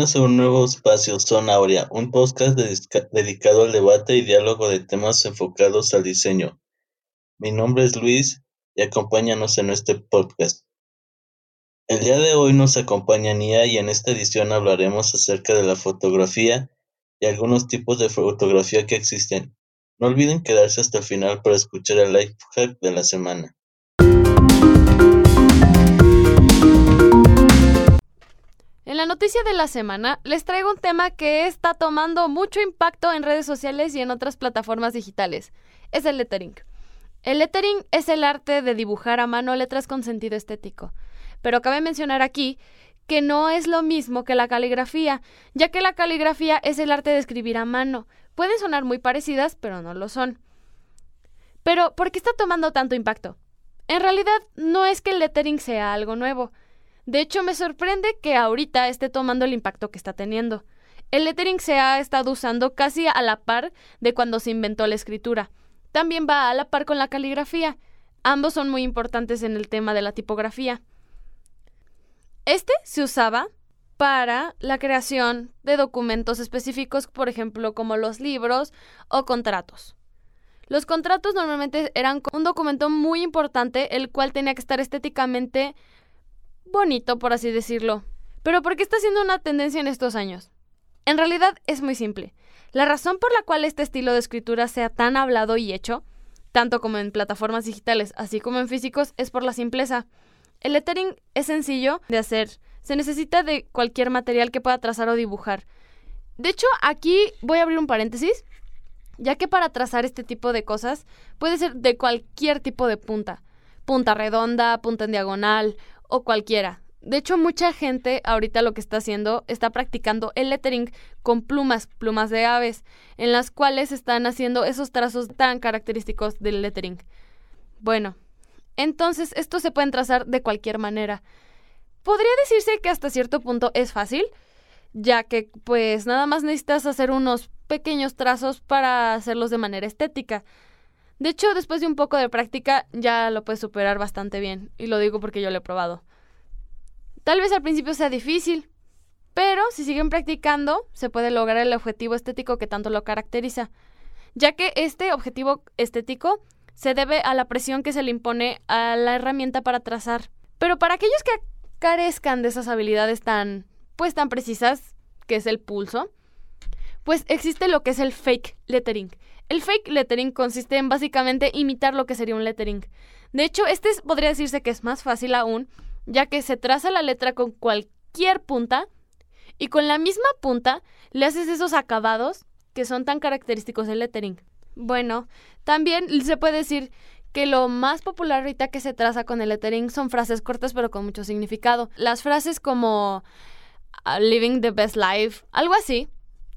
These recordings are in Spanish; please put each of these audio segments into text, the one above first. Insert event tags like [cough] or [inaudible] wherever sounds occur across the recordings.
Bienvenidos a un nuevo espacio Zona un podcast dedicado al debate y diálogo de temas enfocados al diseño. Mi nombre es Luis y acompáñanos en este podcast. El día de hoy nos acompaña Nia y en esta edición hablaremos acerca de la fotografía y algunos tipos de fotografía que existen. No olviden quedarse hasta el final para escuchar el life hack de la semana. En la noticia de la semana les traigo un tema que está tomando mucho impacto en redes sociales y en otras plataformas digitales. Es el lettering. El lettering es el arte de dibujar a mano letras con sentido estético. Pero cabe mencionar aquí que no es lo mismo que la caligrafía, ya que la caligrafía es el arte de escribir a mano. Pueden sonar muy parecidas, pero no lo son. Pero, ¿por qué está tomando tanto impacto? En realidad, no es que el lettering sea algo nuevo. De hecho, me sorprende que ahorita esté tomando el impacto que está teniendo. El lettering se ha estado usando casi a la par de cuando se inventó la escritura. También va a la par con la caligrafía. Ambos son muy importantes en el tema de la tipografía. Este se usaba para la creación de documentos específicos, por ejemplo, como los libros o contratos. Los contratos normalmente eran un documento muy importante, el cual tenía que estar estéticamente bonito, por así decirlo. Pero ¿por qué está siendo una tendencia en estos años? En realidad es muy simple. La razón por la cual este estilo de escritura sea tan hablado y hecho, tanto como en plataformas digitales, así como en físicos, es por la simpleza. El lettering es sencillo de hacer. Se necesita de cualquier material que pueda trazar o dibujar. De hecho, aquí voy a abrir un paréntesis, ya que para trazar este tipo de cosas puede ser de cualquier tipo de punta. Punta redonda, punta en diagonal o cualquiera. De hecho, mucha gente ahorita lo que está haciendo está practicando el lettering con plumas, plumas de aves, en las cuales están haciendo esos trazos tan característicos del lettering. Bueno, entonces estos se pueden trazar de cualquier manera. Podría decirse que hasta cierto punto es fácil, ya que pues nada más necesitas hacer unos pequeños trazos para hacerlos de manera estética. De hecho, después de un poco de práctica ya lo puedes superar bastante bien, y lo digo porque yo lo he probado. Tal vez al principio sea difícil, pero si siguen practicando se puede lograr el objetivo estético que tanto lo caracteriza, ya que este objetivo estético se debe a la presión que se le impone a la herramienta para trazar. Pero para aquellos que carezcan de esas habilidades tan pues tan precisas, que es el pulso, pues existe lo que es el fake lettering, el fake lettering consiste en básicamente imitar lo que sería un lettering. De hecho, este podría decirse que es más fácil aún, ya que se traza la letra con cualquier punta y con la misma punta le haces esos acabados que son tan característicos del lettering. Bueno, también se puede decir que lo más popular ahorita que se traza con el lettering son frases cortas pero con mucho significado. Las frases como ah, living the best life, algo así,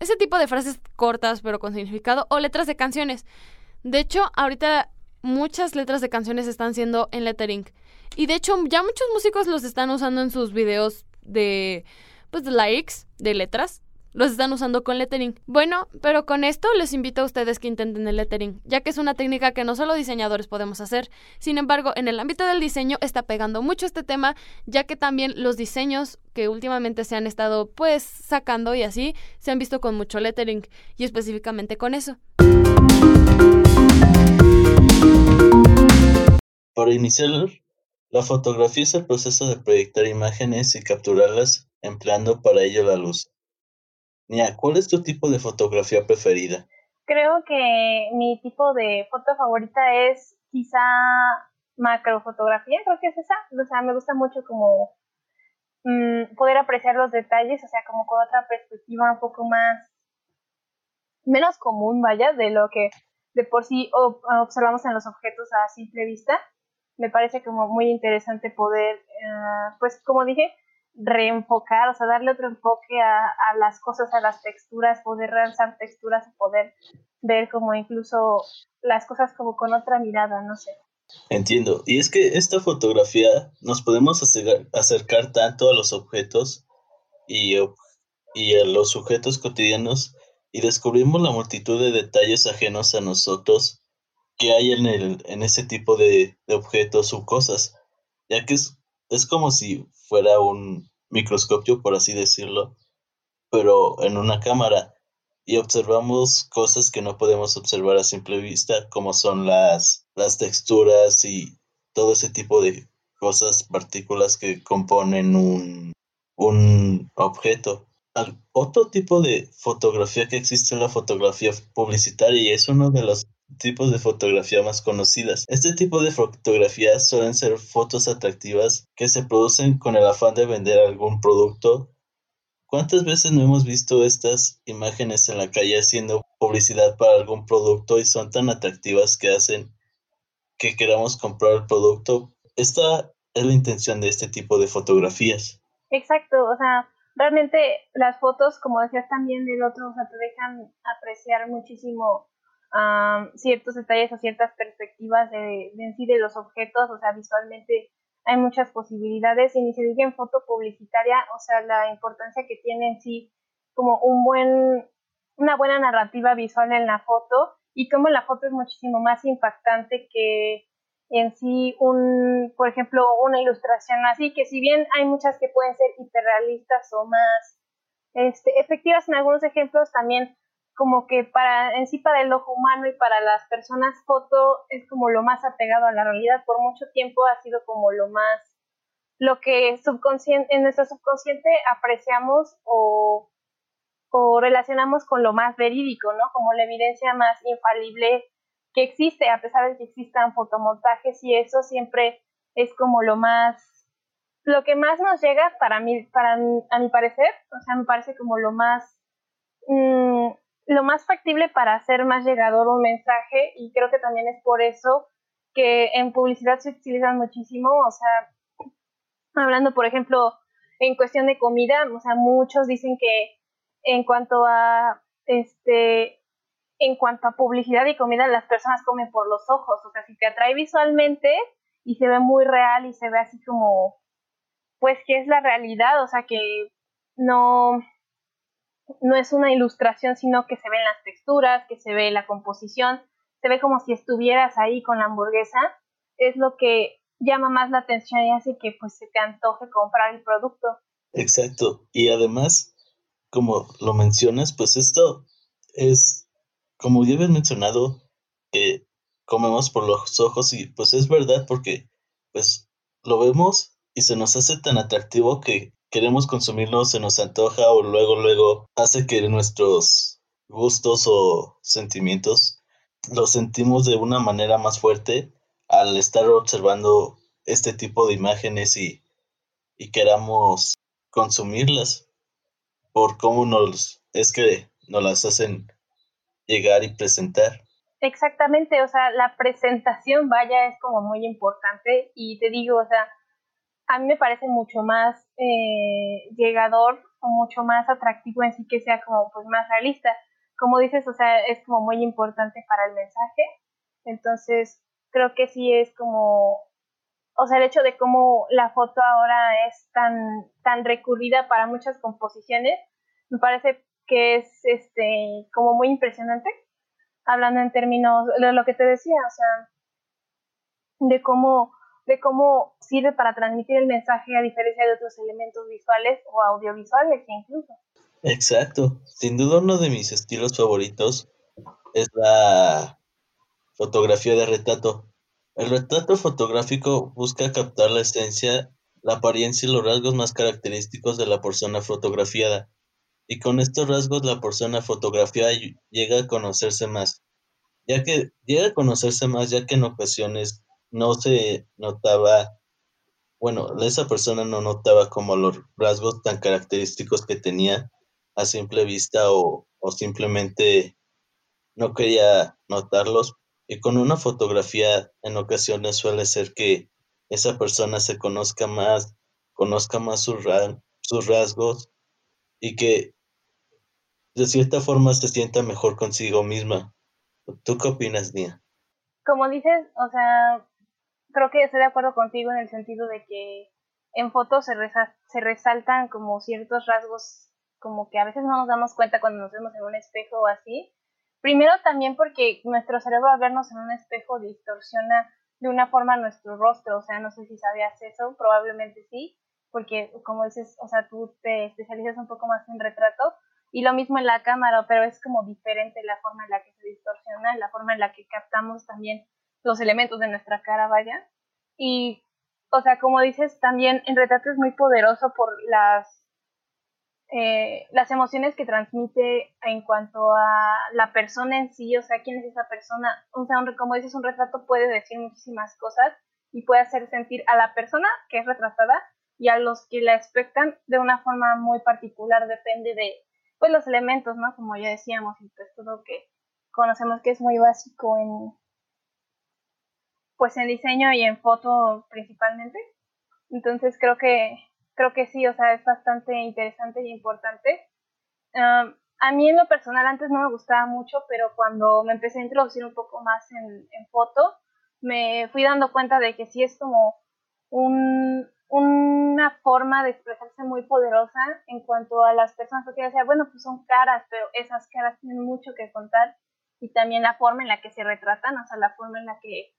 ese tipo de frases cortas pero con significado o letras de canciones. De hecho, ahorita muchas letras de canciones están siendo en lettering. Y de hecho, ya muchos músicos los están usando en sus videos de pues de likes, de letras los están usando con lettering. Bueno, pero con esto les invito a ustedes que intenten el lettering, ya que es una técnica que no solo diseñadores podemos hacer. Sin embargo, en el ámbito del diseño está pegando mucho este tema, ya que también los diseños que últimamente se han estado pues sacando y así se han visto con mucho lettering y específicamente con eso. Para iniciar, la fotografía es el proceso de proyectar imágenes y capturarlas empleando para ello la luz. ¿Cuál es tu tipo de fotografía preferida? Creo que mi tipo de foto favorita es quizá macrofotografía, creo que es esa. O sea, me gusta mucho como mm, poder apreciar los detalles, o sea, como con otra perspectiva un poco más, menos común, vaya, de lo que de por sí observamos en los objetos a simple vista. Me parece como muy interesante poder, eh, pues como dije, reenfocar, o sea, darle otro enfoque a, a las cosas, a las texturas, poder realzar texturas poder ver como incluso las cosas como con otra mirada, no sé. Entiendo. Y es que esta fotografía nos podemos acercar tanto a los objetos y, y a los sujetos cotidianos y descubrimos la multitud de detalles ajenos a nosotros que hay en, el, en ese tipo de, de objetos u cosas, ya que es, es como si fuera un microscopio, por así decirlo, pero en una cámara y observamos cosas que no podemos observar a simple vista, como son las, las texturas y todo ese tipo de cosas, partículas que componen un, un objeto. otro tipo de fotografía que existe es la fotografía publicitaria y es uno de los tipos de fotografía más conocidas. Este tipo de fotografías suelen ser fotos atractivas que se producen con el afán de vender algún producto. ¿Cuántas veces no hemos visto estas imágenes en la calle haciendo publicidad para algún producto y son tan atractivas que hacen que queramos comprar el producto? Esta es la intención de este tipo de fotografías. Exacto, o sea, realmente las fotos, como decías también del otro, o sea, te dejan apreciar muchísimo ciertos detalles o ciertas perspectivas de, en sí de los objetos, o sea, visualmente hay muchas posibilidades. Y ni se diga en foto publicitaria, o sea, la importancia que tiene en sí como un buen, una buena narrativa visual en la foto y como la foto es muchísimo más impactante que en sí un, por ejemplo, una ilustración así, que si bien hay muchas que pueden ser hiperrealistas o más este, efectivas en algunos ejemplos, también como que para en sí para el ojo humano y para las personas foto es como lo más apegado a la realidad. Por mucho tiempo ha sido como lo más lo que subconsciente en nuestro subconsciente apreciamos o, o relacionamos con lo más verídico no como la evidencia más infalible que existe a pesar de que existan fotomontajes y eso siempre es como lo más lo que más nos llega para mí para a mi parecer. O sea me parece como lo más mmm, lo más factible para hacer más llegador un mensaje y creo que también es por eso que en publicidad se utilizan muchísimo, o sea, hablando por ejemplo en cuestión de comida, o sea, muchos dicen que en cuanto a este en cuanto a publicidad y comida las personas comen por los ojos, o sea, si te atrae visualmente y se ve muy real y se ve así como pues que es la realidad, o sea, que no no es una ilustración, sino que se ven las texturas, que se ve la composición, se ve como si estuvieras ahí con la hamburguesa, es lo que llama más la atención y hace que pues se te antoje comprar el producto. Exacto, y además, como lo mencionas, pues esto es, como ya habías mencionado, que comemos por los ojos y pues es verdad porque pues lo vemos y se nos hace tan atractivo que queremos consumirlo, se nos antoja o luego, luego hace que nuestros gustos o sentimientos los sentimos de una manera más fuerte al estar observando este tipo de imágenes y, y queramos consumirlas por cómo nos es que nos las hacen llegar y presentar. Exactamente, o sea, la presentación, vaya, es como muy importante y te digo, o sea, a mí me parece mucho más eh, llegador o mucho más atractivo en sí que sea como pues más realista. Como dices, o sea, es como muy importante para el mensaje. Entonces, creo que sí es como, o sea, el hecho de cómo la foto ahora es tan, tan recurrida para muchas composiciones, me parece que es este como muy impresionante, hablando en términos de lo que te decía, o sea, de cómo de cómo sirve para transmitir el mensaje a diferencia de otros elementos visuales o audiovisuales incluso. Exacto. Sin duda uno de mis estilos favoritos es la fotografía de retrato. El retrato fotográfico busca captar la esencia, la apariencia y los rasgos más característicos de la persona fotografiada. Y con estos rasgos la persona fotografiada llega a conocerse más, ya que llega a conocerse más ya que en ocasiones no se notaba, bueno, esa persona no notaba como los rasgos tan característicos que tenía a simple vista o, o simplemente no quería notarlos. Y con una fotografía en ocasiones suele ser que esa persona se conozca más, conozca más sus, sus rasgos y que de cierta forma se sienta mejor consigo misma. ¿Tú qué opinas, Nia? Como dices, o sea, creo que estoy de acuerdo contigo en el sentido de que en fotos se, se resaltan como ciertos rasgos como que a veces no nos damos cuenta cuando nos vemos en un espejo o así. Primero también porque nuestro cerebro al vernos en un espejo distorsiona de una forma nuestro rostro, o sea, no sé si sabías eso, probablemente sí. porque como dices, o sea, tú te especializas un poco más en retrato y lo mismo en la cámara, pero es como diferente la forma en la que se distorsiona, la forma en la que captamos también los elementos de nuestra cara, vaya. Y, o sea, como dices, también en retrato es muy poderoso por las eh, las emociones que transmite en cuanto a la persona en sí, o sea, quién es esa persona. O sea, como dices, un retrato puede decir muchísimas cosas y puede hacer sentir a la persona que es retratada y a los que la expectan de una forma muy particular, depende de pues los elementos, ¿no? Como ya decíamos, y pues todo que conocemos que es muy básico en pues en diseño y en foto principalmente. Entonces creo que creo que sí, o sea, es bastante interesante y importante. a mí en lo personal antes no me gustaba mucho, pero cuando me empecé a introducir un poco más en, foto, me fui dando cuenta de que sí es como una forma de expresarse muy poderosa en cuanto a las personas, porque decía, bueno, pues son caras, pero esas caras tienen mucho que contar y también la forma en la que se retratan, o sea, la forma en la que,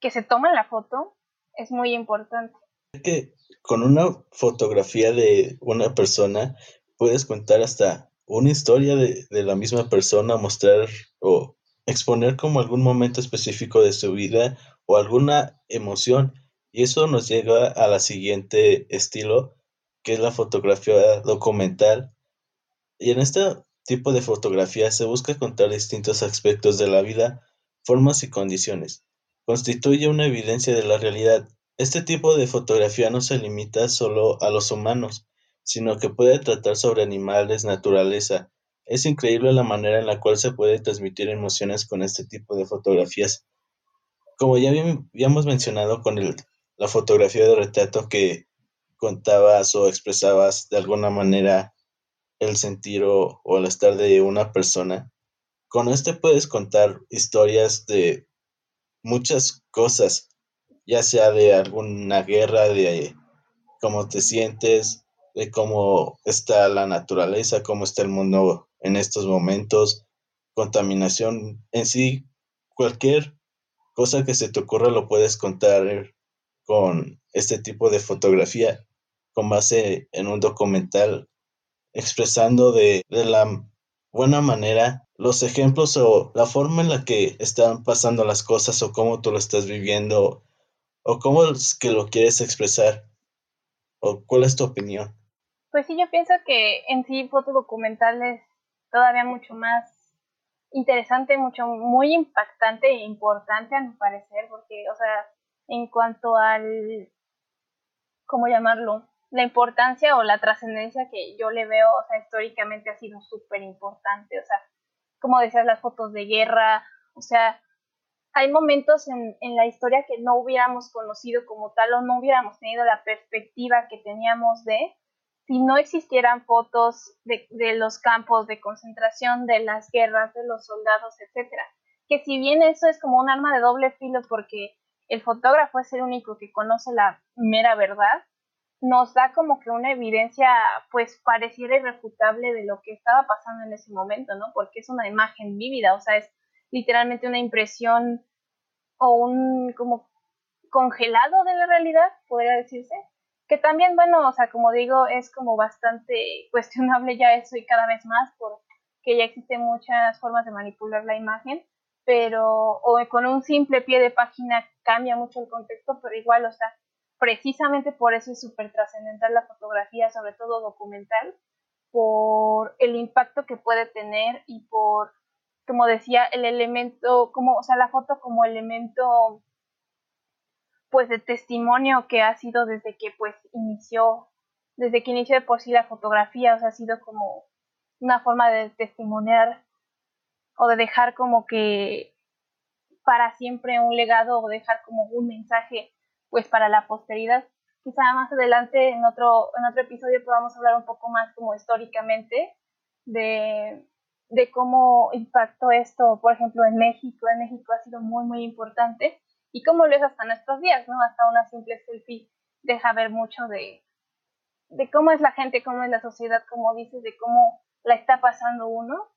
que se toma la foto es muy importante que con una fotografía de una persona puedes contar hasta una historia de, la misma persona, mostrar o exponer como algún momento específico de su vida o alguna emoción. Y eso nos llega a la siguiente estilo, que es la fotografía documental. Y en este tipo de fotografía se busca contar distintos aspectos de la vida, formas y condiciones. Constituye una evidencia de la realidad este tipo de fotografía no se limita solo a los humanos, sino que puede tratar sobre animales, naturaleza. Es increíble la manera en la cual se puede transmitir emociones con este tipo de fotografías. Como ya habíamos mencionado con la fotografía de retrato que contabas o expresabas de alguna manera el sentir o, o el estar de una persona, con este puedes contar historias de muchas cosas ya sea de alguna guerra, de cómo te sientes, de cómo está la naturaleza, cómo está el mundo en estos momentos, contaminación en sí, cualquier cosa que se te ocurra lo puedes contar con este tipo de fotografía con base en un documental expresando de, de la buena manera los ejemplos o la forma en la que están pasando las cosas o cómo tú lo estás viviendo ¿O cómo es que lo quieres expresar? ¿O cuál es tu opinión? Pues sí, yo pienso que en sí foto documental es todavía mucho más interesante, mucho, muy impactante e importante a mi parecer, porque, o sea, en cuanto al, ¿cómo llamarlo? La importancia o la trascendencia que yo le veo, o sea, históricamente ha sido súper importante, o sea, como decías, las fotos de guerra, o sea, hay momentos en, en, la historia que no hubiéramos conocido como tal o no hubiéramos tenido la perspectiva que teníamos de si no existieran fotos de, de los campos de concentración, de las guerras, de los soldados, etcétera. Que si bien eso es como un arma de doble filo porque el fotógrafo es el único que conoce la mera verdad, nos da como que una evidencia pues pareciera irrefutable de lo que estaba pasando en ese momento, ¿no? Porque es una imagen vívida, o sea, es literalmente una impresión o un como congelado de la realidad, podría decirse. Que también, bueno, o sea, como digo, es como bastante [laughs] cuestionable ya eso y cada vez más porque ya existen muchas formas de manipular la imagen, pero o con un simple pie de página cambia mucho el contexto, pero igual, o sea, precisamente por eso es súper trascendental la fotografía, sobre todo documental, por el impacto que puede tener y por como decía, el elemento, como, o sea, la foto como elemento, pues, de testimonio que ha sido desde que, pues, inició, desde que inició de por sí la fotografía, o sea, ha sido como una forma de testimoniar o de dejar como que para siempre un legado o dejar como un mensaje, pues, para la posteridad. Quizá más adelante en otro, en otro episodio podamos hablar un poco más como históricamente de de cómo impactó esto, por ejemplo, en México. En México ha sido muy, muy importante y cómo lo es hasta nuestros días, ¿no? Hasta una simple selfie deja ver mucho de, de cómo es la gente, cómo es la sociedad, como dices, de cómo la está pasando uno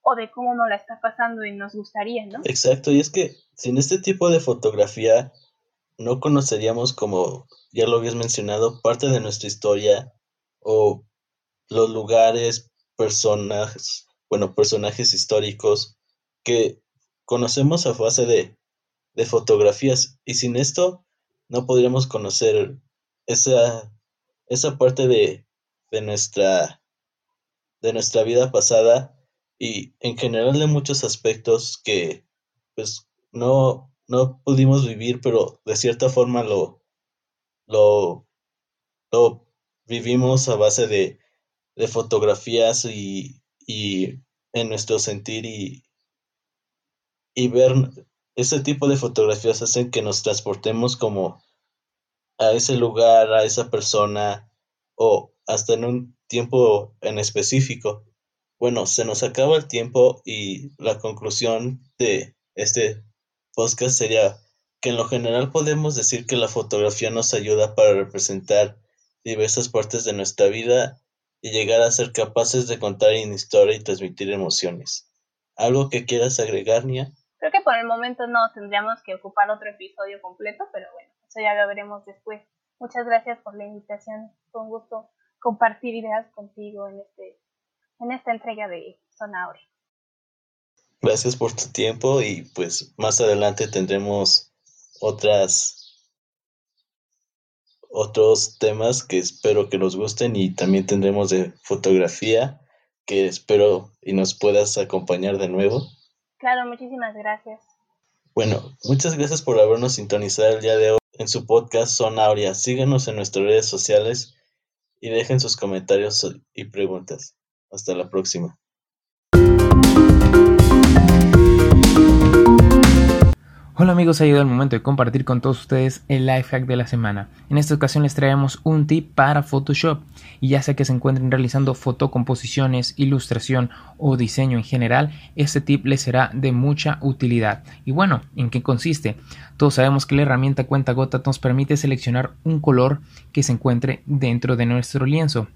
o de cómo no la está pasando y nos gustaría, ¿no? Exacto, y es que sin este tipo de fotografía no conoceríamos, como ya lo habías mencionado, parte de nuestra historia o los lugares, personajes, bueno, personajes históricos que conocemos a base de, de fotografías. Y sin esto no podríamos conocer esa, esa parte de, de nuestra de nuestra vida pasada y en general de muchos aspectos que pues no, no pudimos vivir, pero de cierta forma lo, lo, vivimos a base de, de fotografías y, y, en nuestro sentir y, y ver ese tipo de fotografías hacen que nos transportemos como a ese lugar, a esa persona o hasta en un tiempo en específico. Bueno, se nos acaba el tiempo y la conclusión de este podcast sería que en lo general podemos decir que la fotografía nos ayuda para representar diversas partes de nuestra vida y llegar a ser capaces de contar una historia y transmitir emociones. ¿Algo que quieras agregar, Nia? Creo que por el momento no, tendríamos que ocupar otro episodio completo, pero bueno, eso ya lo veremos después. Muchas gracias por la invitación, fue un gusto compartir ideas contigo en, este, en esta entrega de Zona Gracias por tu tiempo y pues más adelante tendremos otras otros temas que espero que nos gusten y también tendremos de fotografía que espero y nos puedas acompañar de nuevo. Claro, muchísimas gracias. Bueno, muchas gracias por habernos sintonizado el día de hoy en su podcast Zona Aurea. Síguenos en nuestras redes sociales y dejen sus comentarios y preguntas. Hasta la próxima. Hola amigos, ha llegado el momento de compartir con todos ustedes el life hack de la semana. En esta ocasión les traemos un tip para Photoshop y ya sea que se encuentren realizando fotocomposiciones, ilustración o diseño en general, este tip les será de mucha utilidad. Y bueno, ¿en qué consiste? Todos sabemos que la herramienta cuenta gota nos permite seleccionar un color que se encuentre dentro de nuestro lienzo.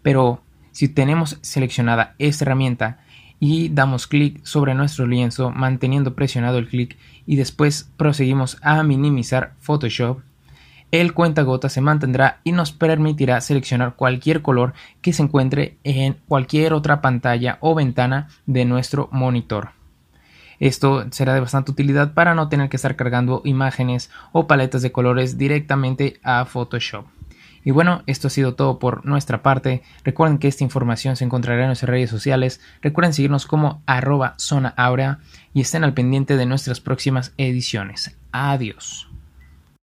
Pero si tenemos seleccionada esta herramienta y damos clic sobre nuestro lienzo manteniendo presionado el clic y después proseguimos a minimizar Photoshop, el cuentagota se mantendrá y nos permitirá seleccionar cualquier color que se encuentre en cualquier otra pantalla o ventana de nuestro monitor. Esto será de bastante utilidad para no tener que estar cargando imágenes o paletas de colores directamente a Photoshop. Y bueno, esto ha sido todo por nuestra parte. Recuerden que esta información se encontrará en nuestras redes sociales. Recuerden seguirnos como arroba zona y estén al pendiente de nuestras próximas ediciones. Adiós.